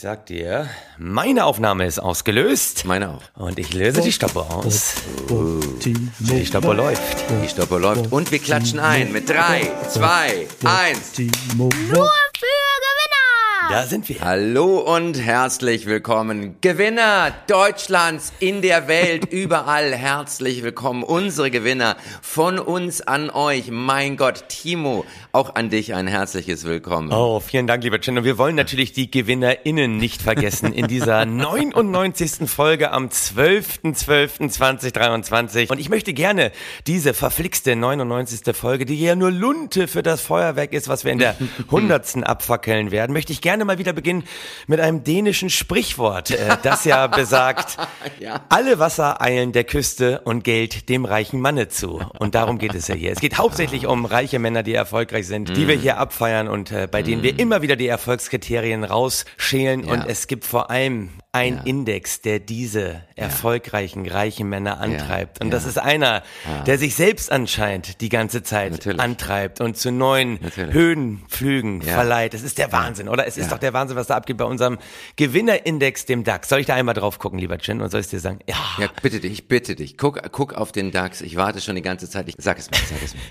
Ich sag dir, meine Aufnahme ist ausgelöst. Meine auch. Und ich löse die Stoppuhr aus. Die Stoppuhr läuft. Die Stoppuhr läuft. Und wir klatschen ein mit drei, zwei, eins. Nur für Gewinner! Da sind wir. Hallo und herzlich willkommen. Gewinner Deutschlands in der Welt, überall herzlich willkommen. Unsere Gewinner von uns an euch. Mein Gott, Timo, auch an dich ein herzliches Willkommen. Oh, vielen Dank, lieber Chen. Und wir wollen natürlich die GewinnerInnen nicht vergessen in dieser 99. Folge am 12.12.2023. Und ich möchte gerne diese verflixte 99. Folge, die ja nur Lunte für das Feuerwerk ist, was wir in der 100. abfackeln werden, möchte ich gerne mal wieder beginnen mit einem dänischen Sprichwort, äh, das ja besagt, Ja. alle Wasser eilen der Küste und Geld dem reichen Manne zu. Und darum geht es ja hier. Es geht hauptsächlich um reiche Männer, die erfolgreich sind, die wir hier abfeiern und äh, bei denen wir immer wieder die Erfolgskriterien rausschälen. Und es gibt vor allem einen Ja. Index, der diese erfolgreichen, reichen Männer antreibt. Und Ja. das ist einer, der sich selbst anscheinend die ganze Zeit Natürlich. antreibt und zu neuen Natürlich. Höhenflügen Ja. verleiht. Das ist der Wahnsinn, oder? Es ist Ja. doch der Wahnsinn, was da abgeht bei unserem Gewinnerindex, dem DAX. Soll ich da einmal drauf gucken, lieber Chin, und soll ich dir sagen? Ja. Ja, bitte dich, ich bitte dich. Guck, guck auf den DAX. Ich warte schon die ganze Zeit. Ich, sag es mir, sag es mir.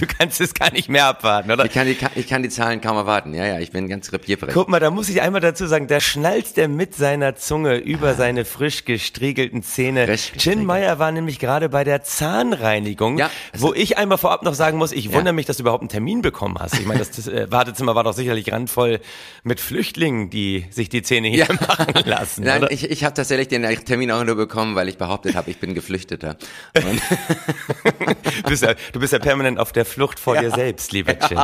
Du kannst es gar nicht mehr abwarten, oder? Ich kann die, ich kann die Zahlen kaum erwarten. Ja, ja, ich bin ganz repierbereit. Guck mal, da muss ich einmal dazu sagen, da schnallt er mit seiner Zunge über seine frisch gestriegelten Zähne. Gestriegelt. Meyer war nämlich gerade bei der Zahnreinigung, Ja, wo ich einmal vorab noch sagen muss, ich Ja. wundere mich, dass du überhaupt einen Termin bekommen hast. Ich meine, das, das äh, Wartezimmer war doch sicherlich randvoll mit Flüchtlingen, die sich die Zähne hier machen lassen. Nein, oder? ich, ich habe tatsächlich den Termin auch nur bekommen, weil ich behauptet habe, ich bin Geflüchteter. Du bist, ja, du bist ja permanent auf der Flucht vor dir selbst, lieber Chin.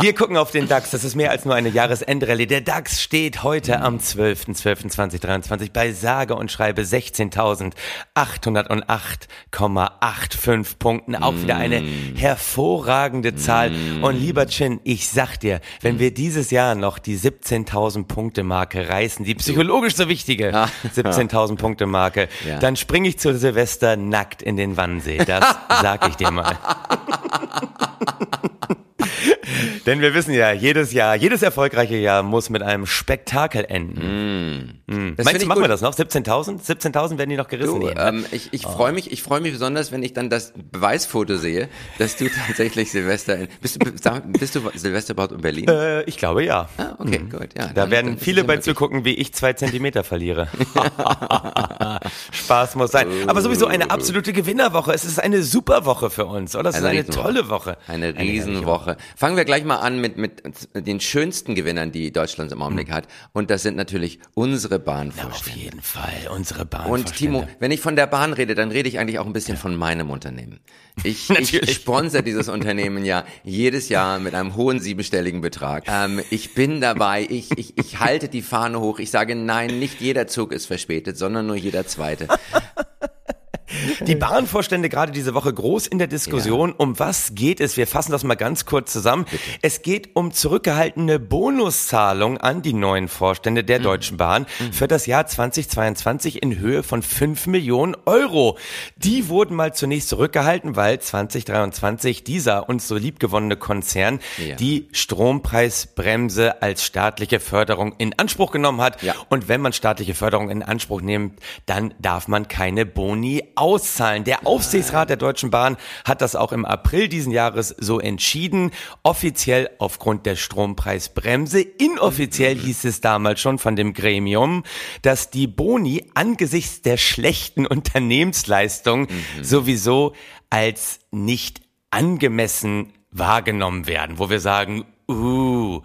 Wir gucken auf den DAX. Das ist mehr als nur eine Jahresendrallye. Der DAX steht heute am 12.12.2023 bei sage und schreibe 16.808,85 Punkten. Auch wieder eine hervorragende Zahl. Und lieber Chin, ich sag dir, wenn wir dieses Jahr noch die 17.000 Punkte Marke reißen, die psychologisch so wichtige 17.000 Punkte Marke, Ja. dann springe ich zu Silvester nackt in den Wannsee. Das sag ich dir mal. Denn wir wissen ja, jedes Jahr, jedes erfolgreiche Jahr muss mit einem Spektakel enden. das Meinst find du, machen wir gut. das noch? 17.000? 17.000 werden die noch gerissen. Du, ne? ähm, ich ich freue mich, ich freue mich besonders, wenn ich dann das Beweisfoto sehe, dass du tatsächlich Silvester in, bist du, bist du Silvester überhaupt in Berlin? äh, ich glaube ja. ah, okay, gut, ja. Da dann- werden dann viele bei zugucken, wie ich zwei Zentimeter verliere. Spaß muss sein. Aber sowieso eine absolute Gewinnerwoche. Es ist eine super Woche für uns, oder? Es ist eine Riesenwoche. tolle Woche. Eine herrliche Riesenwoche. Fangen wir gleich mal an mit, mit den schönsten Gewinnern, die Deutschland im Augenblick hat. Und das sind natürlich unsere Auf Bahnvorstände. jeden Fall. Unsere Bahn. Und Timo, wenn ich von der Bahn rede, dann rede ich eigentlich auch ein bisschen von meinem Unternehmen. Ich, ich sponsor dieses Unternehmen ja jedes Jahr mit einem hohen siebenstelligen Betrag. Ähm, ich bin dabei, ich, ich, ich halte die Fahne hoch. Ich sage, nein, nicht jeder Zug ist verspätet, sondern nur jeder zweite. Die Bahnvorstände gerade diese Woche groß in der Diskussion. Um was geht es? Wir fassen das mal ganz kurz zusammen. Es geht um zurückgehaltene Bonuszahlungen an die neuen Vorstände der Deutschen Bahn für das Jahr 2022 in Höhe von 5 Millionen Euro. Die wurden mal zunächst zurückgehalten, weil 2023 dieser uns so liebgewonnene Konzern Ja. die Strompreisbremse als staatliche Förderung in Anspruch genommen hat. Ja. Und wenn man staatliche Förderung in Anspruch nimmt, dann darf man keine Boni auszahlen. Der Aufsichtsrat der Deutschen Bahn hat das auch im April diesen Jahres so entschieden. Offiziell aufgrund der Strompreisbremse. Inoffiziell hieß es damals schon von dem Gremium, dass die Boni angesichts der schlechten Unternehmensleistung sowieso als nicht angemessen wahrgenommen werden, wo wir sagen, uh,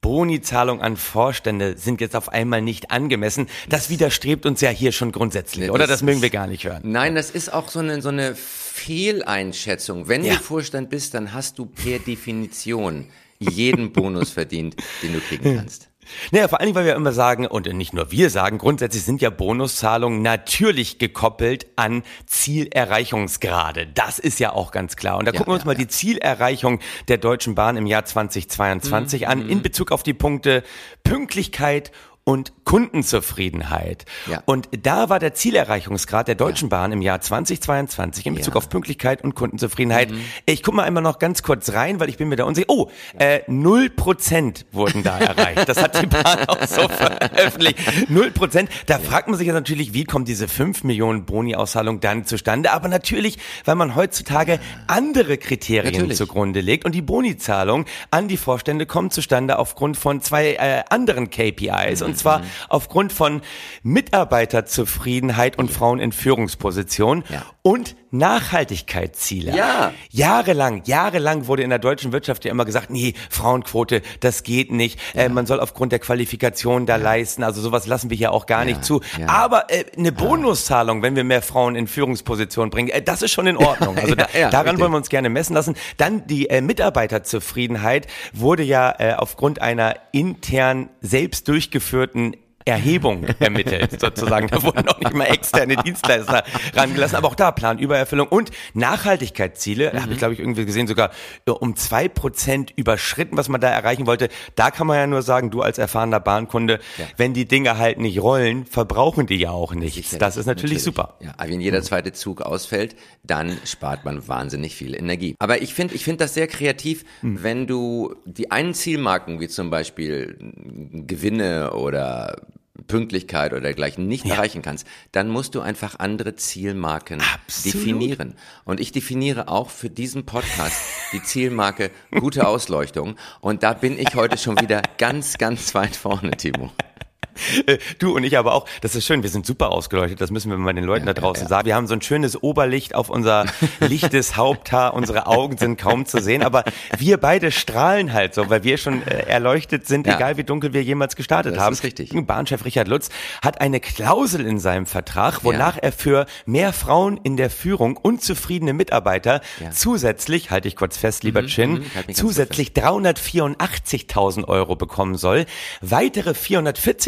Bonizahlung an Vorstände sind jetzt auf einmal nicht angemessen. Das widerstrebt uns ja hier schon grundsätzlich, Nee, oder? das Das mögen wir gar nicht hören. Nein, das ist auch so eine, so eine Fehleinschätzung. Wenn Ja. du Vorstand bist, dann hast du per Definition jeden Bonus verdient, den du kriegen kannst. Naja, vor allen Dingen, weil wir immer sagen, und nicht nur wir sagen, grundsätzlich sind ja Bonuszahlungen natürlich gekoppelt an Zielerreichungsgrade. Das ist ja auch ganz klar. Und da gucken wir uns ja, mal die Zielerreichung der Deutschen Bahn im Jahr 2022 an in Bezug auf die Punkte Pünktlichkeit und Kundenzufriedenheit. Ja. Und da war der Zielerreichungsgrad der Deutschen Bahn im Jahr 2022 in Bezug Ja. auf Pünktlichkeit und Kundenzufriedenheit. Mhm. Ich guck mal einmal noch ganz kurz rein, weil ich bin mir da unsicher. Oh, äh, null Prozent wurden da erreicht. Das hat die Bahn auch so veröffentlicht. Null Prozent. Da fragt man sich ja natürlich, wie kommt diese 5 Millionen Boni-Auszahlung dann zustande? Aber natürlich, weil man heutzutage andere Kriterien Natürlich. zugrunde legt und die Boni-Zahlung an die Vorstände kommt zustande aufgrund von zwei äh, anderen KPIs und zwar aufgrund von Mitarbeiterzufriedenheit und Frauen in Führungspositionen Ja. und Nachhaltigkeitsziele. Ja. Jahrelang, jahrelang wurde in der deutschen Wirtschaft ja immer gesagt, nee, Frauenquote, das geht nicht. Äh, man soll aufgrund der Qualifikation da leisten. Also sowas lassen wir hier auch gar nicht zu. ja. Aber äh, eine Bonuszahlung, wenn wir mehr Frauen in Führungspositionen bringen, äh, das ist schon in Ordnung. Also da, Ja, ja, daran richtig. wollen wir uns gerne messen lassen. Dann die äh, Mitarbeiterzufriedenheit wurde ja äh, aufgrund einer intern selbst durchgeführten Britain Erhebung ermittelt, sozusagen. Da wurden auch nicht mal externe Dienstleister rangelassen, aber auch da Planübererfüllung und Nachhaltigkeitsziele, da habe ich glaube ich irgendwie gesehen, sogar äh, um zwei Prozent überschritten, was man da erreichen wollte. Da kann man ja nur sagen, du als erfahrener Bahnkunde, wenn die Dinge halt nicht rollen, verbrauchen die ja auch nichts. Das ist natürlich, super. Ja, aber wenn jeder zweite Zug ausfällt, dann spart man wahnsinnig viel Energie. Aber ich finde, ich finde das sehr kreativ, Hm. wenn du die einen Zielmarken, wie zum Beispiel Gewinne oder Pünktlichkeit oder dergleichen nicht erreichen kannst, dann musst du einfach andere Zielmarken Absolut. definieren. Und ich definiere auch für diesen Podcast die Zielmarke gute Ausleuchtung. Und da bin ich heute schon wieder ganz, ganz weit vorne, Timo. Äh, Du und ich aber auch, das ist schön, wir sind super ausgeleuchtet, das müssen wir mal den Leuten da draußen sagen. Wir haben so ein schönes Oberlicht auf unser lichtes Haupthaar, unsere Augen sind kaum zu sehen, aber wir beide strahlen halt so, weil wir schon äh, erleuchtet sind, Ja. egal wie dunkel wir jemals gestartet Das haben. ist richtig. Bahnchef Richard Lutz hat eine Klausel in seinem Vertrag, wonach er für mehr Frauen in der Führung und zufriedene Mitarbeiter Ja. zusätzlich, halte ich kurz fest, lieber Chin, mhm, halt zusätzlich 384.000 Euro bekommen soll. Weitere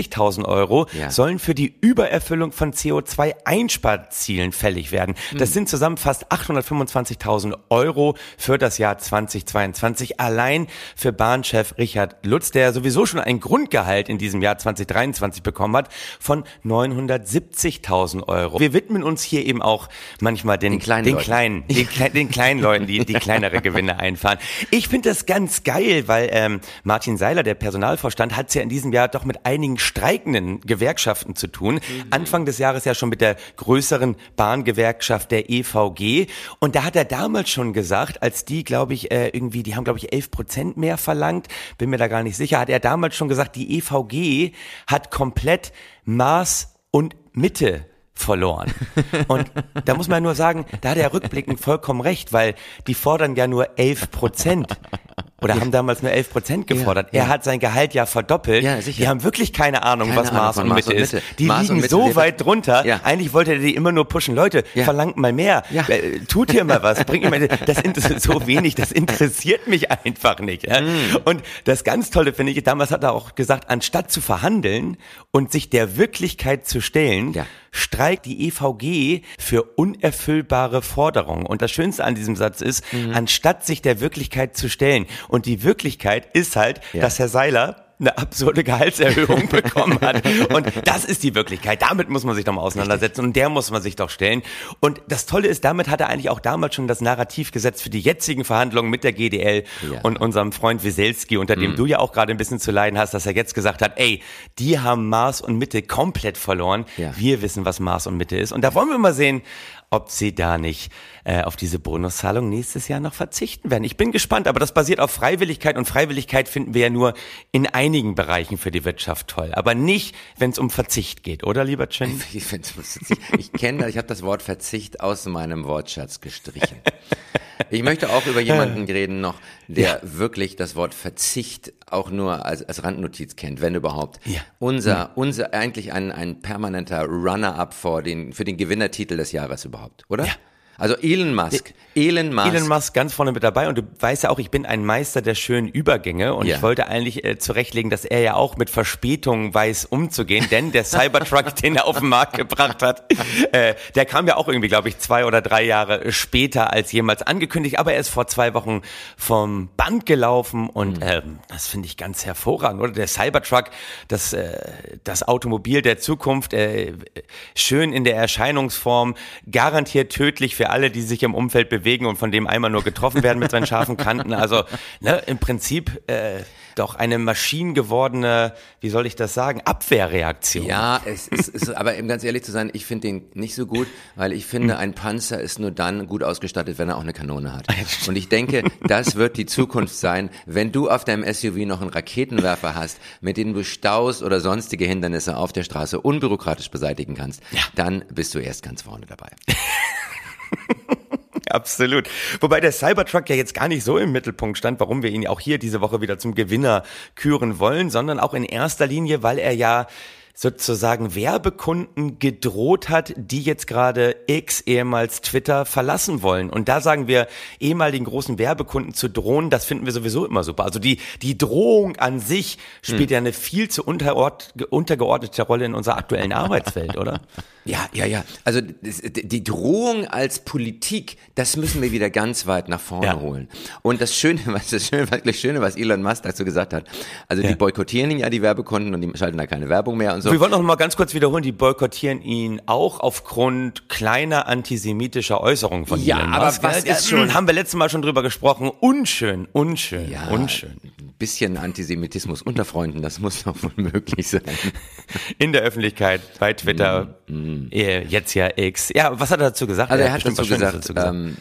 440.000 Euro Ja. sollen für die Übererfüllung von CO2-Einsparzielen fällig werden. Das sind zusammen fast 825.000 Euro für das Jahr 2022 allein für Bahnchef Richard Lutz, der sowieso schon ein Grundgehalt in diesem Jahr 2023 bekommen hat von 970.000 Euro. Wir widmen uns hier eben auch manchmal den, Den kleinen den Leuten. kleinen, den, klei- den kleinen Leuten, die, die kleinere Gewinne einfahren. Ich finde das ganz geil, weil ähm, Martin Seiler, der Personalvorstand, hat es ja in diesem Jahr doch mit einigen streikenden Gewerkschaften zu tun. Anfang des Jahres ja schon mit der größeren Bahngewerkschaft der EVG. Und da hat er damals schon gesagt, als die, glaube ich, äh, irgendwie, die haben, glaube ich, 11 Prozent mehr verlangt, bin mir da gar nicht sicher, hat er damals schon gesagt, die EVG hat komplett Maß und Mitte verloren. Und da muss man nur sagen, da hat er rückblickend vollkommen recht, weil die fordern ja nur 11 Prozent. Oder haben damals nur 11 Prozent gefordert. Ja, ja. Er hat sein Gehalt ja verdoppelt. Ja, sicher. Die haben wirklich keine Ahnung, Keine was Ahnung Maß und Maß Mitte und ist. Mitte. Die Maß liegen so weit drunter. Ja. Eigentlich wollte er die immer nur pushen. Leute, Ja. verlangt mal mehr. Ja. Äh, Tut hier mal was. Bringt mal, das interessiert so wenig. Das interessiert mich einfach nicht. Ja? Mm. Und das ganz Tolle finde ich, damals hat er auch gesagt, anstatt zu verhandeln und sich der Wirklichkeit zu stellen, Ja. Streikt die EVG für unerfüllbare Forderungen. Und das Schönste an diesem Satz ist, Mhm. anstatt sich der Wirklichkeit zu stellen. Und die Wirklichkeit ist halt, Ja. dass Herr Seiler eine absurde Gehaltserhöhung bekommen hat. Und das ist die Wirklichkeit. Damit muss man sich doch mal auseinandersetzen und der muss man sich doch stellen. Und das Tolle ist, damit hat er eigentlich auch damals schon das Narrativ gesetzt für die jetzigen Verhandlungen mit der GDL Ja. Mhm. und unserem Freund Wieselski, unter dem du ja auch gerade ein bisschen zu leiden hast, dass er jetzt gesagt hat, ey, die haben Maß und Mitte komplett verloren. Ja. Wir wissen, was Maß und Mitte ist. Und da wollen wir mal sehen, ob sie da nicht äh, auf diese Bonuszahlung nächstes Jahr noch verzichten werden. Ich bin gespannt, aber das basiert auf Freiwilligkeit und Freiwilligkeit finden wir ja nur in einigen Bereichen für die Wirtschaft toll, aber nicht, wenn es um Verzicht geht, oder lieber Chin? Ich, ich kenne, ich habe das Wort Verzicht aus meinem Wortschatz gestrichen. Ich möchte auch über jemanden reden noch, der wirklich das Wort Verzicht auch nur als, als Randnotiz kennt, wenn überhaupt. Ja. Unser, unser eigentlich ein, ein permanenter Runner-up vor den, für den Gewinnertitel des Jahres überhaupt, oder? Ja. Also Elon Musk. Elon Musk. Elon Musk ganz vorne mit dabei und du weißt ja auch, ich bin ein Meister der schönen Übergänge und Ja. ich wollte eigentlich äh, zurechtlegen, dass er ja auch mit Verspätungen weiß umzugehen, denn der Cybertruck, den er auf den Markt gebracht hat, äh, der kam ja auch irgendwie, glaube ich, zwei oder drei Jahre später als jemals angekündigt, aber er ist vor zwei Wochen vom Band gelaufen und ähm, das finde ich ganz hervorragend, oder? Der Cybertruck, das, äh, das Automobil der Zukunft, äh, schön in der Erscheinungsform, garantiert tödlich für alle, die sich im Umfeld bewegen und von dem einmal nur getroffen werden mit seinen scharfen Kanten. Also ne, im Prinzip äh, doch eine maschinengewordene, wie soll ich das sagen, Abwehrreaktion. Ja, es ist, ist aber um ganz ehrlich zu sein, ich finde den nicht so gut, weil ich finde, ein Panzer ist nur dann gut ausgestattet, wenn er auch eine Kanone hat. Und ich denke, das wird die Zukunft sein, wenn du auf deinem SUV noch einen Raketenwerfer hast, mit dem du Staus oder sonstige Hindernisse auf der Straße unbürokratisch beseitigen kannst, dann bist du erst ganz vorne dabei. Absolut. Wobei der Cybertruck ja jetzt gar nicht so im Mittelpunkt stand, warum wir ihn auch hier diese Woche wieder zum Gewinner küren wollen, sondern auch in erster Linie, weil er ja sozusagen Werbekunden gedroht hat, die jetzt gerade X, ehemals Twitter, verlassen wollen. Und da sagen wir, ehemaligen großen Werbekunden zu drohen, das finden wir sowieso immer super. Also die, die Drohung an sich spielt ja eine viel zu unterort, untergeordnete Rolle in unserer aktuellen Arbeitswelt, oder? Ja, ja, ja. Also die Drohung als Politik, das müssen wir wieder ganz weit nach vorne Ja. holen. Und das Schöne, was das Schöne, wirklich Schöne, was Elon Musk dazu gesagt hat, also die boykottieren ja die Werbekunden und die schalten da keine Werbung mehr und so. Wir wollen noch mal ganz kurz wiederholen, die boykottieren ihn auch aufgrund kleiner antisemitischer Äußerungen von Ja, Elon aber Musk. was Ja, ist schon- Haben wir letztes Mal schon drüber gesprochen. Unschön, unschön, ja, unschön. Ein bisschen Antisemitismus unter Freunden, das muss doch wohl möglich sein. In der Öffentlichkeit, bei Twitter, äh, jetzt ja X. Ja, was hat er dazu gesagt? Mm, Also er hat bestimmt dazu was Schönes gesagt, ähm,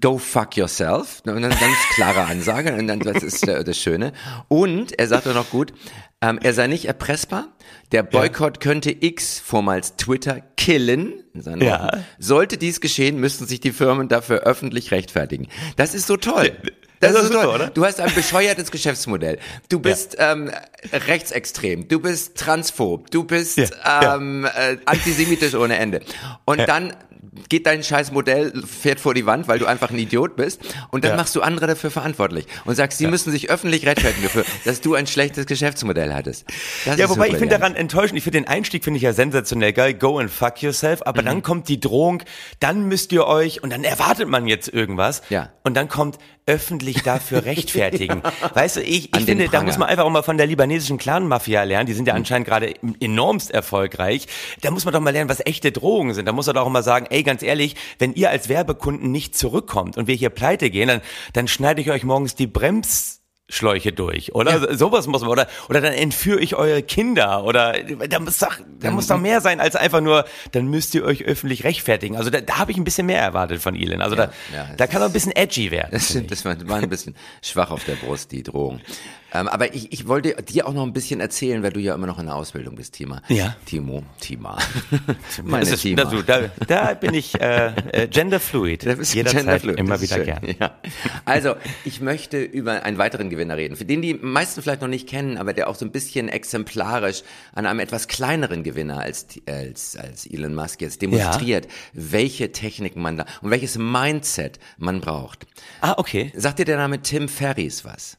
go fuck yourself. Und dann ganz klare Ansage. Und dann, das ist das Schöne. Und er sagte noch gut, ähm, er sei nicht erpressbar. Der Boykott könnte X, vormals Twitter, killen. Ja. Sollte dies geschehen, müssten sich die Firmen dafür öffentlich rechtfertigen. Das ist so toll. Das, Das ist super, oder? Du hast ein bescheuertes Geschäftsmodell. Du bist ähm, rechtsextrem. Du bist transphob. Du bist Ja, ja. ähm, äh, antisemitisch ohne Ende. Und dann geht dein scheiß Modell, fährt vor die Wand, weil du einfach ein Idiot bist. Und dann Ja. machst du andere dafür verantwortlich und sagst, sie müssen sich öffentlich rechtfertigen dafür, dass du ein schlechtes Geschäftsmodell hattest. Das Ja, wobei ich finde daran enttäuschend, ich finde den Einstieg finde ich ja sensationell geil, go and fuck yourself, aber Mhm. dann kommt die Drohung, dann müsst ihr euch, und dann erwartet man jetzt irgendwas, Ja. und dann kommt öffentlich dafür rechtfertigen. Weißt du, ich, ich finde, da muss man einfach auch mal von der libanesischen Clan-Mafia lernen, die sind ja anscheinend gerade enormst erfolgreich, da muss man doch mal lernen, was echte Drohungen sind, da muss man doch auch mal sagen, ey, ganz ehrlich, wenn ihr als Werbekunden nicht zurückkommt und wir hier pleite gehen, dann, dann schneide ich euch morgens die Brems Schläuche durch, oder? Sowas muss man, oder, oder dann entführe ich eure Kinder, oder, da muss doch, da muss doch mehr sein als einfach nur, dann müsst ihr euch öffentlich rechtfertigen. Also da, da habe ich ein bisschen mehr erwartet von Elon. Also da, ja, da kann er ein bisschen edgy werden. Das stimmt, das war, war ein bisschen schwach auf der Brust, die Drohung. Ähm, aber ich, ich wollte dir auch noch ein bisschen erzählen, weil du ja immer noch in der Ausbildung bist, Tima. Ja. Timo, Tima. Das Meine ist, Tima. das, da, da bin ich äh, äh, genderfluid. Da bist Jederzeit, genderfluid, immer das wieder schön. gern. Ja. Also, ich möchte über einen weiteren Gewinner reden, für den die meisten vielleicht noch nicht kennen, aber der auch so ein bisschen exemplarisch an einem etwas kleineren Gewinner als, als, als Elon Musk jetzt demonstriert, welche Techniken man da und welches Mindset man braucht. Ah, okay. Sagt dir der Name Tim Ferriss was?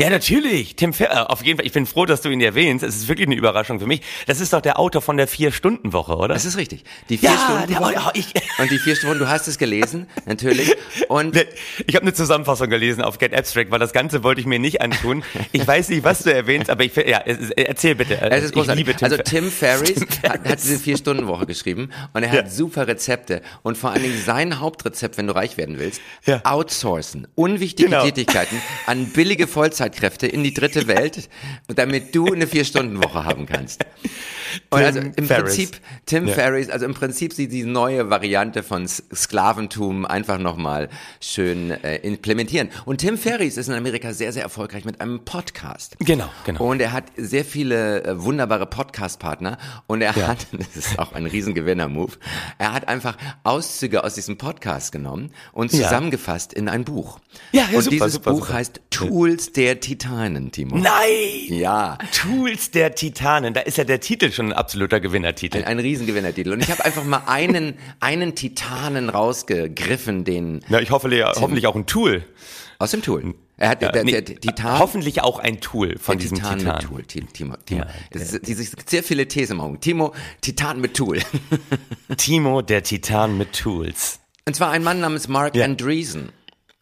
Ja, natürlich. Tim Fer äh, auf jeden Fall. Ich bin froh, dass du ihn erwähnst. Es ist wirklich eine Überraschung für mich. Das ist doch der Autor von der Vier-Stunden-Woche, oder? Das ist richtig. Die vier Ja, Stunden Woche. und die vier Stunden, du hast es gelesen, natürlich. Und Ich habe eine Zusammenfassung gelesen auf Get Abstract, weil das Ganze wollte ich mir nicht antun. Ich weiß nicht, was du erwähnst, aber ich ja, ist- erzähl bitte. Es ist großartig. liebe Tim also Fer- Tim Ferriss hat, hat diese Vier-Stunden-Woche geschrieben und er hat Ja. super Rezepte. Und vor allen Dingen sein Hauptrezept, wenn du reich werden willst, Ja. outsourcen. Unwichtige Genau. Tätigkeiten an billige Vollzeitkräfte in die dritte Welt, damit du eine Vier-Stunden-Woche haben kannst. Und Tim also im Ferriss. Prinzip, Tim Ja. Ferriss, also im Prinzip sie die neue Variante von S- Sklaventum einfach nochmal schön äh, implementieren. Und Tim Ferriss ist in Amerika sehr, sehr erfolgreich mit einem Podcast. Genau, genau. Und er hat sehr viele äh, wunderbare Podcast-Partner und er hat, das ist auch ein Riesengewinner-Move, er hat einfach Auszüge aus diesem Podcast genommen und Ja. zusammengefasst in ein Buch. Ja, ja, und super, dieses super, Buch super. heißt Tools der der Titanen, Timo. Nein! Ja. Tools der Titanen. Da ist ja der Titel schon ein absoluter Gewinnertitel. Ein, ein Riesengewinnertitel. Und ich habe einfach mal einen, einen Titanen rausgegriffen, den Ja, ich hoffe, Lea, hoffentlich auch ein Tool. aus dem Tool. Er hat der, der, Nee, der Titan. Hoffentlich auch ein Tool von diesem Titan, Titan. mit Tool. Ti- Timo, Timo. Ja, das ist, dieses sehr viele Thesen im Augen. Timo, Titan mit Tool. Timo, der Titan mit Tools. Und zwar ein Mann namens Mark Ja.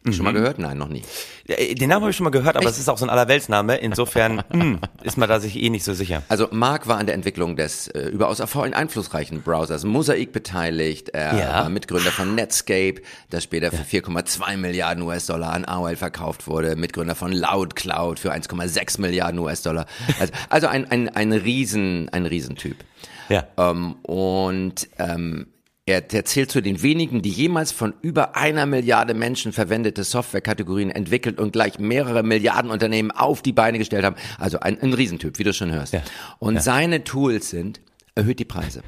Mhm. Schon mal gehört? Nein, noch nie. Äh, Den Namen habe ich schon mal gehört, aber es ist auch so ein Allerweltsname. Insofern hm, ist man da sich eh nicht so sicher. Also Mark war an der Entwicklung des äh, überaus erfolgreichen, einflussreichen Browsers Mosaic beteiligt. Er Ja. war Mitgründer von Netscape, das später für 4,2 Milliarden US-Dollar an AOL verkauft wurde. Mitgründer von LoudCloud für 1,6 Milliarden US-Dollar. Also, also ein, ein, ein Riesen, ein Riesentyp. Ja. Ähm, und ähm, er, zählt zu den wenigen, die jemals von über einer Milliarde Menschen verwendete Softwarekategorien entwickelt und gleich mehrere Milliarden Unternehmen auf die Beine gestellt haben. Also ein, ein Riesentyp, wie du schon hörst. Ja. Und seine Tools sind, erhöht die Preise.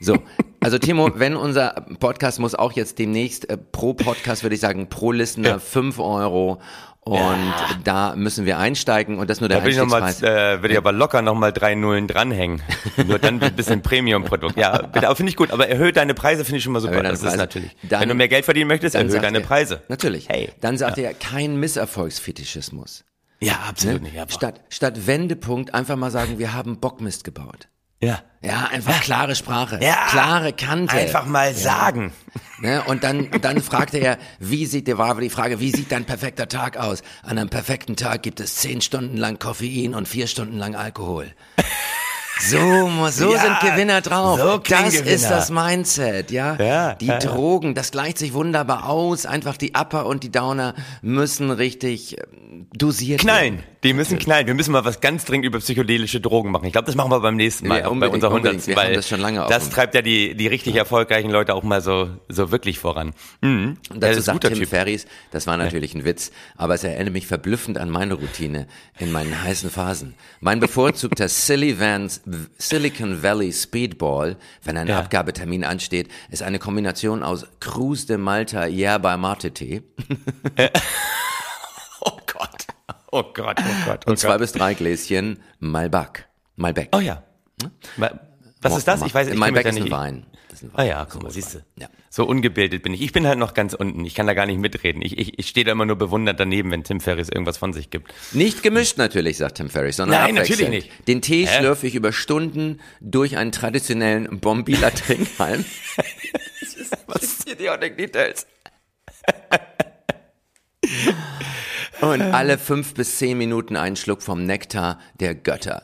So, also Timo, wenn unser Podcast muss auch jetzt demnächst äh, pro Podcast, würde ich sagen, pro Listener fünf Euro und da müssen wir einsteigen und das nur der Da will ich noch mal, äh, will ich aber locker noch mal drei Nullen dranhängen. Nur dann ein bisschen Premium-Produkt. Ja, bitte, aber finde ich gut. Aber erhöht deine Preise finde ich schon mal super. Das ist natürlich. Dann- Wenn du mehr Geld verdienen möchtest, erhöhe deine er- Preise. Natürlich. Hey. Dann sagt er kein Misserfolgsfetischismus. Ja, absolut Ne? nicht. Aber, Statt, statt Wendepunkt einfach mal sagen, wir haben Bockmist gebaut. Ja. Ja, einfach klare Sprache, Ja. klare Kante. Einfach mal sagen. Ne? Und dann, dann fragte er, wie sieht, der war die Frage, wie sieht dein perfekter Tag aus? An einem perfekten Tag gibt es zehn Stunden lang Koffein und vier Stunden lang Alkohol. So, so Ja, sind Gewinner drauf. so das Gewinner. ist das Mindset, ja. Ja, die ja. Drogen, das gleicht sich wunderbar aus. Einfach die Upper und die Downer müssen richtig ähm, dosiert Knallen. werden. Die müssen knallen. Wir müssen mal was ganz dringend über psychedelische Drogen machen. Ich glaube, das machen wir beim nächsten Mal, Ja, bei unserer. Hundertsten, weil das das treibt ja die, die richtig erfolgreichen Leute auch mal so, so wirklich voran. Mhm. Und dazu das ist ein sagt guter Tim Typ. Ferris, das war natürlich ein Witz, aber es erinnert mich verblüffend an meine Routine in meinen heißen Phasen. Mein bevorzugter Silly Vans, Silicon Valley Speedball, wenn ein Ja. Abgabetermin ansteht, ist eine Kombination aus Cruz de Malta Yerba Mate Tee Oh Gott. Oh Gott, oh Gott, oh und zwei Gott. bis drei Gläschen Malbec. Malbec. Oh ja. Wa- Was ist das? Ich weiß, ich Malbec da ist ein nicht. Wein. Das ist ein Ah Wein. ja, guck mal, siehst du. Ja. So ungebildet bin ich. Ich bin halt noch ganz unten. Ich kann da gar nicht mitreden. Ich, ich, ich stehe da immer nur bewundert daneben, wenn Tim Ferriss irgendwas von sich gibt. Nicht gemischt natürlich, sagt Tim Ferriss, sondern Nein, natürlich nicht. Den Tee Hä? schlürfe ich über Stunden durch einen traditionellen Bombila Trinkhalm. Was ist hier die Details? Und alle fünf bis zehn Minuten einen Schluck vom Nektar der Götter.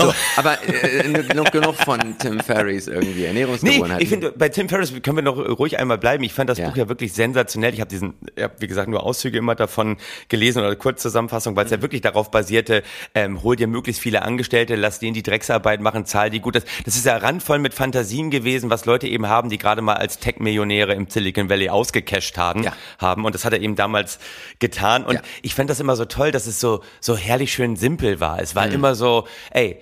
So, aber äh, genug, genug von Tim Ferriss irgendwie Nee, Ernährungsgewohnheiten. ich finde, bei Tim Ferriss können wir noch ruhig einmal bleiben. Ich fand das Ja. Buch ja wirklich sensationell. Ich habe diesen, ich hab, wie gesagt, nur Auszüge immer davon gelesen oder Kurzzusammenfassung, weil es ja wirklich darauf basierte, ähm, hol dir möglichst viele Angestellte, lass denen die Drecksarbeit machen, zahl die gut. Das, das ist ja randvoll mit Fantasien gewesen, was Leute eben haben, die gerade mal als Tech-Millionäre im Silicon Valley ausgecasht haben. Ja. haben. Und das hat er eben damals getan. Und Ja. ich fand das immer so toll, dass es so, so herrlich schön simpel war. Es Mhm. war immer so, ey,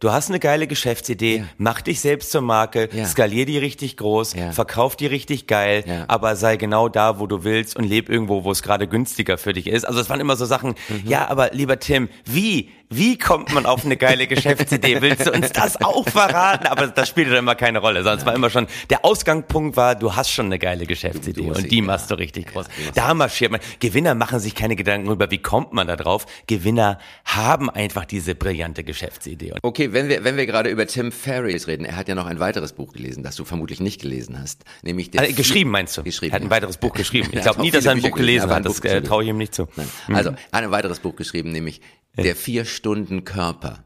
du hast eine geile Geschäftsidee, mach dich selbst zur Marke, Ja. skalier die richtig groß, Ja. verkauf die richtig geil, Ja. aber sei genau da, wo du willst und leb irgendwo, wo es gerade günstiger für dich ist. Also es waren immer so Sachen, Mhm. ja, aber lieber Tim, wie, wie kommt man auf eine geile Geschäftsidee? Willst du uns das auch verraten? Aber das spielte dann immer keine Rolle, sondern es war immer schon, der Ausgangspunkt war, du hast schon eine geile Geschäftsidee und die ja. machst du richtig groß. Da marschiert man. Gewinner machen sich keine Gedanken darüber, wie kommt man da drauf. Gewinner haben einfach diese brillante Geschäftsidee. Und Okay, wenn wir, wenn wir gerade über Tim Ferriss reden, er hat ja noch ein weiteres Buch gelesen, das du vermutlich nicht gelesen hast, nämlich der äh, geschrieben meinst du? Geschrieben, Er hat ein weiteres Buch geschrieben. Ich glaube nie, dass er ein Bücher Buch gelesen hat. Das äh, traue ich ihm nicht zu. Nein. Also, er hat ein weiteres Buch geschrieben, nämlich Der Vier-Stunden-Körper.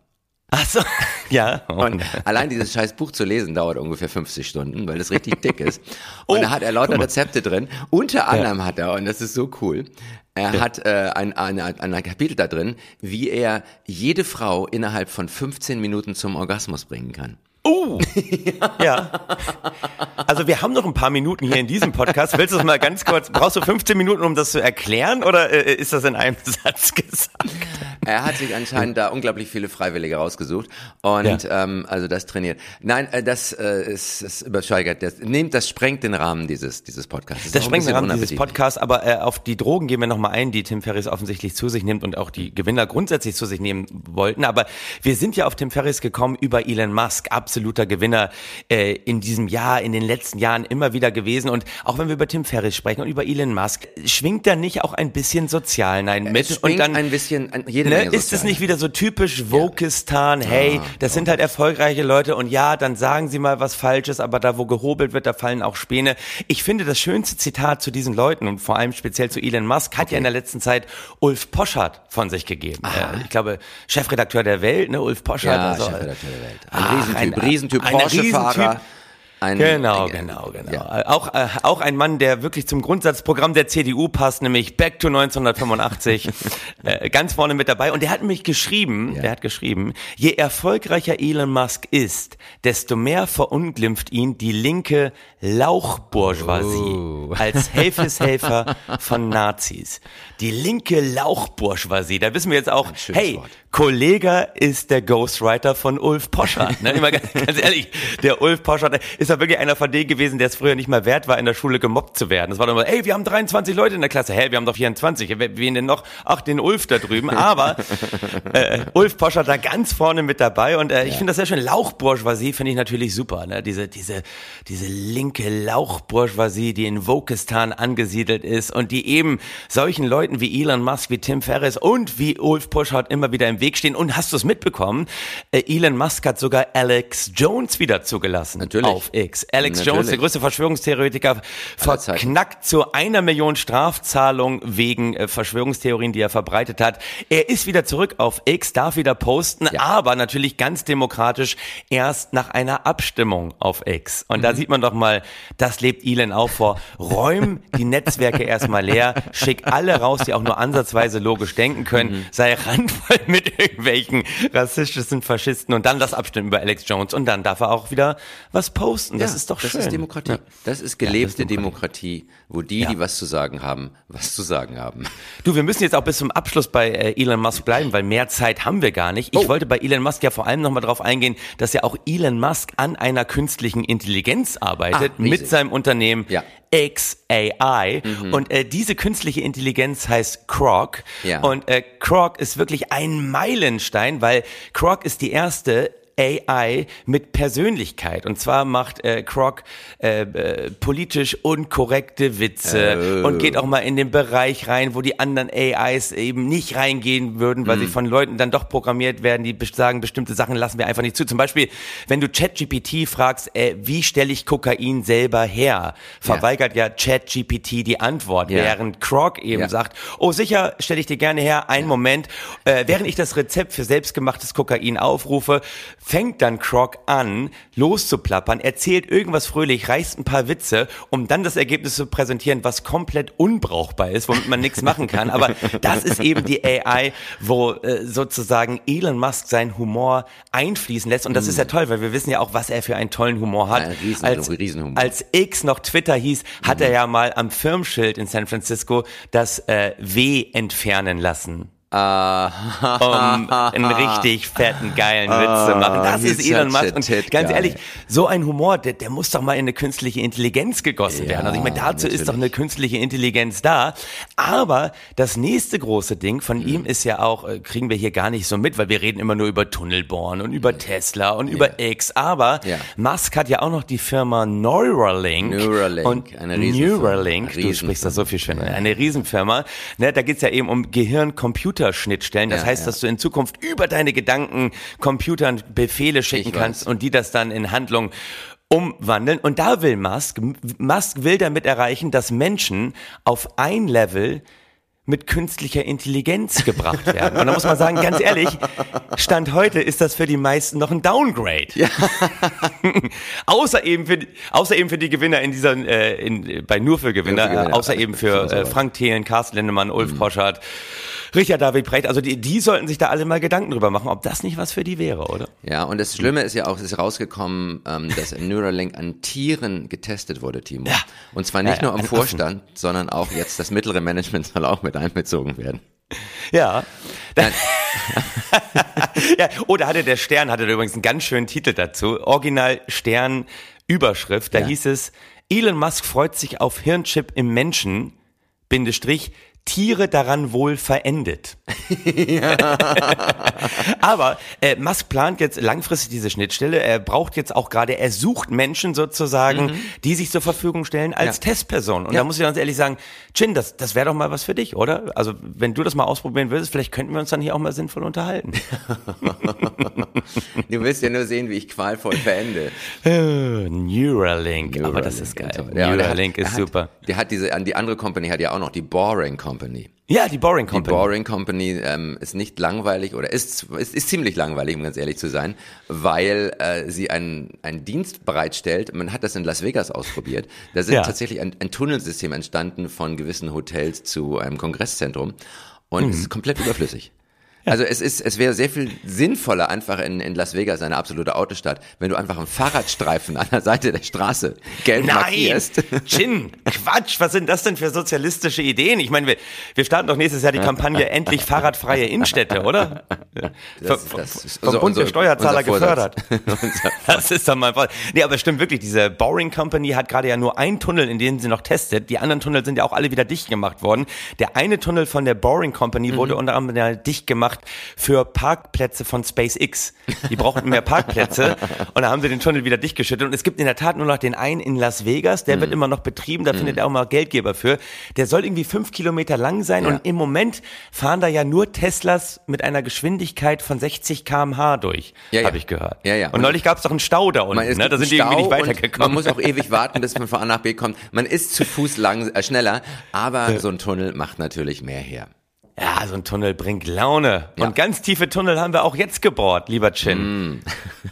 Ach so. Ja. Und allein dieses scheiß Buch zu lesen dauert ungefähr 50 Stunden, weil das richtig dick ist. Und Oh, da hat er lauter Rezepte drin. Unter anderem hat er, und das ist so cool, er hat äh, ein, ein, ein Kapitel da drin, wie er jede Frau innerhalb von 15 Minuten zum Orgasmus bringen kann. Uh, ja. Also wir haben noch ein paar Minuten hier in diesem Podcast. Willst du es mal ganz kurz, brauchst du 15 Minuten, um das zu erklären oder äh, ist das in einem Satz gesagt? er hat sich anscheinend da unglaublich viele Freiwillige rausgesucht und Ja. ähm, also das trainiert. Nein, äh, das äh, ist, ist übersteigert. Das, nehmt, das sprengt den Rahmen dieses dieses Podcasts. Das ein sprengt den Rahmen dieses. Podcasts, aber äh, auf die Drogen gehen wir nochmal ein, die Tim Ferriss offensichtlich zu sich nimmt und auch die Gewinner grundsätzlich zu sich nehmen wollten. Aber wir sind ja auf Tim Ferriss gekommen über Elon Musk, absoluter Gewinner äh, in diesem Jahr, in den letzten Jahren immer wieder gewesen. Und auch wenn wir über Tim Ferriss sprechen und über Elon Musk, schwingt da nicht auch ein bisschen Sozialnein mit? Es und dann ein bisschen jede Ne, Menge ist es nicht wieder so typisch Wokistan, hey, das sind halt erfolgreiche Leute und ja, dann sagen sie mal was Falsches, aber da wo gehobelt wird, da fallen auch Späne. Ich finde das schönste Zitat zu diesen Leuten und vor allem speziell zu Elon Musk hat ja in der letzten Zeit Ulf Poschardt von sich gegeben. Äh, ich glaube, Chefredakteur der Welt, ne, Ulf Poschardt. Ja, also, Chefredakteur der Welt. Ein Ach, Riesentyp, ein- Riesentyp, ein Porsche-Fahrer. Riesentyp. Ein, Genau, ein- genau, genau. Ja. Äh, Auch, äh, auch ein Mann, der wirklich zum Grundsatzprogramm der CDU passt, nämlich Back to 1985, äh, ganz vorne mit dabei. Und der hat mich geschrieben, Ja. der hat geschrieben, je erfolgreicher Elon Musk ist, desto mehr verunglimpft ihn die linke Lauchbourgeoisie Oh. als Helfeshelfer von Nazis. Die linke Lauchbourgeoisie, da wissen wir jetzt auch, hey, Wort. Kollege ist der Ghostwriter von Ulf Poschardt. Ne? Immer ganz, ganz ehrlich, der Ulf Poschardt ist ja wirklich einer von denen gewesen, der es früher nicht mal wert war, in der Schule gemobbt zu werden. Es war dann immer, ey, wir haben 23 Leute in der Klasse. Hä, wir haben doch 24. Wer- Wen denn noch? Ach, den Ulf da drüben. Aber äh, Ulf Poschardt da ganz vorne mit dabei und äh, ich finde das sehr schön. Lauchbourgeoisie finde ich natürlich super. Ne? Diese, diese, diese linke Lauchbourgeoisie, die in Wokistan angesiedelt ist und die eben solchen Leuten wie Elon Musk, wie Tim Ferriss und wie Ulf Poschardt immer wieder im Weg stehen. Und hast du es mitbekommen? Äh, Elon Musk hat sogar Alex Jones wieder zugelassen Natürlich. auf X. Alex Natürlich. Jones, der größte Verschwörungstheoretiker, verknackt zu einer Million Strafzahlung wegen äh, Verschwörungstheorien, die er verbreitet hat. Er ist wieder zurück auf X, darf wieder posten, Ja. aber natürlich ganz demokratisch erst nach einer Abstimmung auf X. Und Mhm. da sieht man doch mal, das lebt Elon auch vor. Räum die Netzwerke erstmal leer, schick alle raus, die auch nur ansatzweise logisch denken können, Mhm. sei randvoll mit irgendwelchen rassistischen Faschisten und dann das abstimmen über Alex Jones und dann darf er auch wieder was posten. Das Ja, ist doch das schön. ist Demokratie. Ja. Das ist gelebte Demokratie. wo die, die was zu sagen haben, was zu sagen haben. Du, wir müssen jetzt auch bis zum Abschluss bei äh, Elon Musk bleiben, weil mehr Zeit haben wir gar nicht. Ich Oh. wollte bei Elon Musk ja vor allem nochmal drauf eingehen, dass ja auch Elon Musk an einer künstlichen Intelligenz arbeitet Ah, mit seinem Unternehmen Ja. XAI. Und äh, diese künstliche Intelligenz heißt Croc. Ja. Und äh, Croc ist wirklich ein Meilenstein, weil Croc ist die erste AI mit Persönlichkeit. Und zwar macht äh, Croc äh, äh, politisch unkorrekte Witze Oh. und geht auch mal in den Bereich rein, wo die anderen AIs eben nicht reingehen würden, weil sie von Leuten dann doch programmiert werden, die sagen, bestimmte Sachen lassen wir einfach nicht zu. Zum Beispiel, wenn du ChatGPT fragst, äh, wie stelle ich Kokain selber her, verweigert ja, ChatGPT die Antwort, Ja. während Croc eben Ja. sagt, oh sicher, stelle ich dir gerne her, einen Moment. Äh, während ich das Rezept für selbstgemachtes Kokain aufrufe, fängt dann Croc an, loszuplappern, erzählt irgendwas fröhlich, reißt ein paar Witze, um dann das Ergebnis zu präsentieren, was komplett unbrauchbar ist, womit man nichts machen kann. Aber das ist eben die AI, wo äh, sozusagen Elon Musk seinen Humor einfließen lässt. Und das ist ja toll, weil wir wissen ja auch, was er für einen tollen Humor hat. Ein Riesen- als, Riesenhumor. als X noch Twitter hieß, hat er ja mal am Firmenschild in San Francisco das äh, W entfernen lassen. Um einen richtig fetten, geilen Witz zu machen. Das he's ist Elon Musk. Und ganz ehrlich, so ein Humor, der, der muss doch mal in eine künstliche Intelligenz gegossen Ja, werden. Also ich meine, dazu ist doch natürlich. eine künstliche Intelligenz da. Aber das nächste große Ding von Mhm. ihm ist ja auch, äh, kriegen wir hier gar nicht so mit, weil wir reden immer nur über Tunnelbohren und über Tesla und über X. Aber Mhm. Ja. Musk hat ja auch noch die Firma Neuralink. Neuralink, und eine. Neuralink, du Riesenfirma. sprichst das so viel schöner. Eine Riesenfirma. Ne, da geht's ja eben um Gehirn-Computerschnittstellen. Das Ja, heißt, ja. dass du in Zukunft über deine Gedanken Computern Befehle schicken Ich kannst weiß. und die das dann in Handlung umwandeln. Und da will Musk, Musk will damit erreichen, dass Menschen auf ein Level mit künstlicher Intelligenz gebracht werden. Und da muss man sagen, ganz ehrlich, Stand heute ist das für die meisten noch ein Downgrade. außer eben für die, außer eben für die Gewinner in dieser äh, in, bei nur für Gewinner, Nur für Gewinner. äh, außer eben für äh. Frank Thelen, Carsten Lindemann, Ulf Poschardt, Richard David Precht. Also die, die sollten sich da alle mal Gedanken drüber machen, ob das nicht was für die wäre, oder? Ja, und das Schlimme ist ja auch, es ist rausgekommen, ähm, dass Neuralink an Tieren getestet wurde, Timo. Ja. Und zwar nicht Ja, ja, nur am an Vorstand, sondern auch jetzt das mittlere Management soll auch mit einbezogen werden. Ja. Ja, oder hatte der Stern, hatte übrigens einen ganz schönen Titel dazu. Original Stern Überschrift. Da Ja. hieß es, Elon Musk freut sich auf Hirnchip im Menschen, Bindestrich, Tiere daran wohl verendet. Aber äh, Musk plant jetzt langfristig diese Schnittstelle. Er braucht jetzt auch gerade, er sucht Menschen sozusagen, die sich zur Verfügung stellen als Ja. Testperson. Und Ja. da muss ich ganz ehrlich sagen, Chin, das, das wäre doch mal was für dich, oder? Also wenn du das mal ausprobieren würdest, vielleicht könnten wir uns dann hier auch mal sinnvoll unterhalten. Du willst ja nur sehen, wie ich qualvoll verende. Äh, Neuralink, aber das ist geil. Ja, hat- Neuralink er ist hat, super. Der hat diese, die andere Company hat ja auch noch die Boring Company. Ja, die Boring Die Company. Boring Company ähm, ist nicht langweilig oder ist, ist, ist ziemlich langweilig, um ganz ehrlich zu sein, weil äh, sie einen, einen Dienst bereitstellt. Man hat das in Las Vegas ausprobiert. Da sind Ja. tatsächlich ein, ein Tunnelsystem entstanden von gewissen Hotels zu einem Kongresszentrum und Mhm. es ist komplett überflüssig. Also es ist, es wäre sehr viel sinnvoller einfach in, in Las Vegas, eine absolute Autostadt, wenn du einfach einen Fahrradstreifen an der Seite der Straße gelb Nein, markierst. Chin, Quatsch, was sind das denn für sozialistische Ideen? Ich meine, wir, wir starten doch nächstes Jahr die Kampagne Endlich fahrradfreie Innenstädte, oder? Das- ist vom unser- Bund der Steuerzahler gefördert. Das ist doch mal voll. Nee, aber stimmt wirklich, diese Boring Company hat gerade ja nur einen Tunnel, in dem sie noch testet. Die anderen Tunnel sind ja auch alle wieder dicht gemacht worden. Der eine Tunnel von der Boring Company Mhm. wurde unter anderem ja dicht gemacht für Parkplätze von SpaceX. Die brauchten mehr Parkplätze und da haben sie den Tunnel wieder dicht geschüttet. Und es gibt in der Tat nur noch den einen in Las Vegas, der wird Mhm. immer noch betrieben, da findet er auch mal Geldgeber für. Der soll irgendwie fünf Kilometer lang sein Ja. und im Moment fahren da ja nur Teslas mit einer Geschwindigkeit von 60 km/h durch, Ja, ja. habe ich gehört. Ja, ja. Und neulich gab es doch einen Stau da unten, ne? da sind die irgendwie nicht und weitergekommen. Man muss auch ewig warten, bis man von A nach B kommt. Man ist zu Fuß lang, äh, schneller, aber so ein Tunnel macht natürlich mehr her. Ja, so ein Tunnel bringt Laune. Ja. Und ganz tiefe Tunnel haben wir auch jetzt gebohrt, lieber Chin. Mm.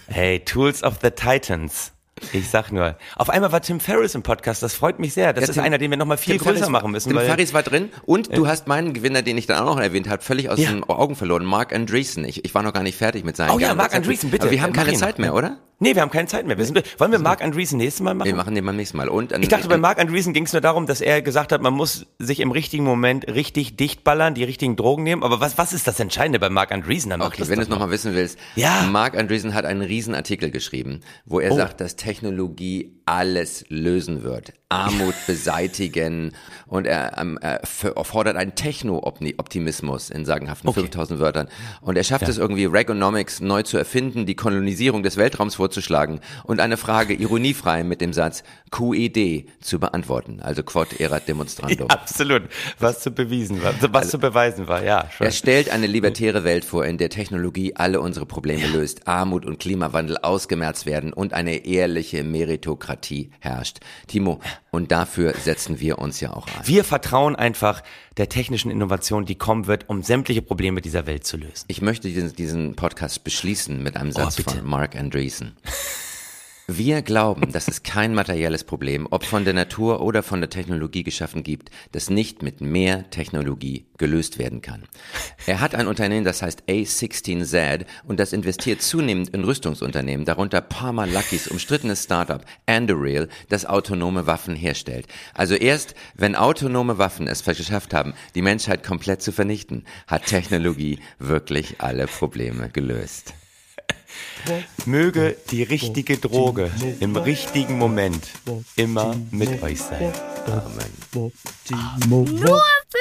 Hey, Tools of the Titans. Ich sag nur. Auf einmal war Tim Ferriss im Podcast, das freut mich sehr. Das Ja, ist Tim- einer, den wir nochmal viel Tim größer Ferriss- machen müssen. Tim weil, Ferriss war drin und du hast meinen Gewinner, den ich dann auch noch erwähnt habe, völlig aus Ja. den Augen verloren. Mark Andreessen. Ich, ich war noch gar nicht fertig mit seinen oh ja, Mark. Andreessen, bitte. Aber wir haben keine. Zeit mehr, oder? Nee, wir haben keine Zeit mehr. Wir sind, wollen wir Mark Andreessen nächstes Mal machen? Wir machen den beim nächsten Mal. Und Ich dachte, bei Mark Andreessen ging es nur darum, dass er gesagt hat, man muss sich im richtigen Moment richtig dicht ballern, die richtigen Drogen nehmen. Aber was, was ist das Entscheidende bei Mark Andreessen? Dann Okay, wenn du es nochmal wissen willst. Ja. Mark Andreessen hat einen riesen Artikel geschrieben, wo er Oh. sagt, dass Technologie alles lösen wird. Armut beseitigen und er, ähm, er fordert einen Techno-Optimismus in sagenhaften Okay. 5000 Wörtern. Und er schafft es irgendwie, Reaganomics neu zu erfinden, die Kolonisierung des Weltraums vorzuschlagen und eine Frage ironiefrei mit dem Satz QED zu beantworten. Also Quod erat demonstrandum. Absolut. Was zu bewiesen war, was zu beweisen war, ja. Schon. Er stellt eine libertäre Welt vor, in der Technologie alle unsere Probleme löst, Armut und Klimawandel ausgemerzt werden und eine ehrliche Meritokratie herrscht. Timo, und dafür setzen wir uns ja auch ein. Wir vertrauen einfach der technischen Innovation, die kommen wird, um sämtliche Probleme dieser Welt zu lösen. Ich möchte diesen, diesen Podcast beschließen mit einem Satz Oh, von Mark Andreessen. Wir glauben, dass es kein materielles Problem, ob von der Natur oder von der Technologie geschaffen gibt, das nicht mit mehr Technologie gelöst werden kann. Er hat ein Unternehmen, das heißt A16Z und das investiert zunehmend in Rüstungsunternehmen, darunter Parma Luckys umstrittenes Startup Anduril, das autonome Waffen herstellt. Also erst, wenn autonome Waffen es geschafft haben, die Menschheit komplett zu vernichten, hat Technologie wirklich alle Probleme gelöst. Möge die richtige Droge im richtigen Moment immer mit euch sein. Amen. Nur für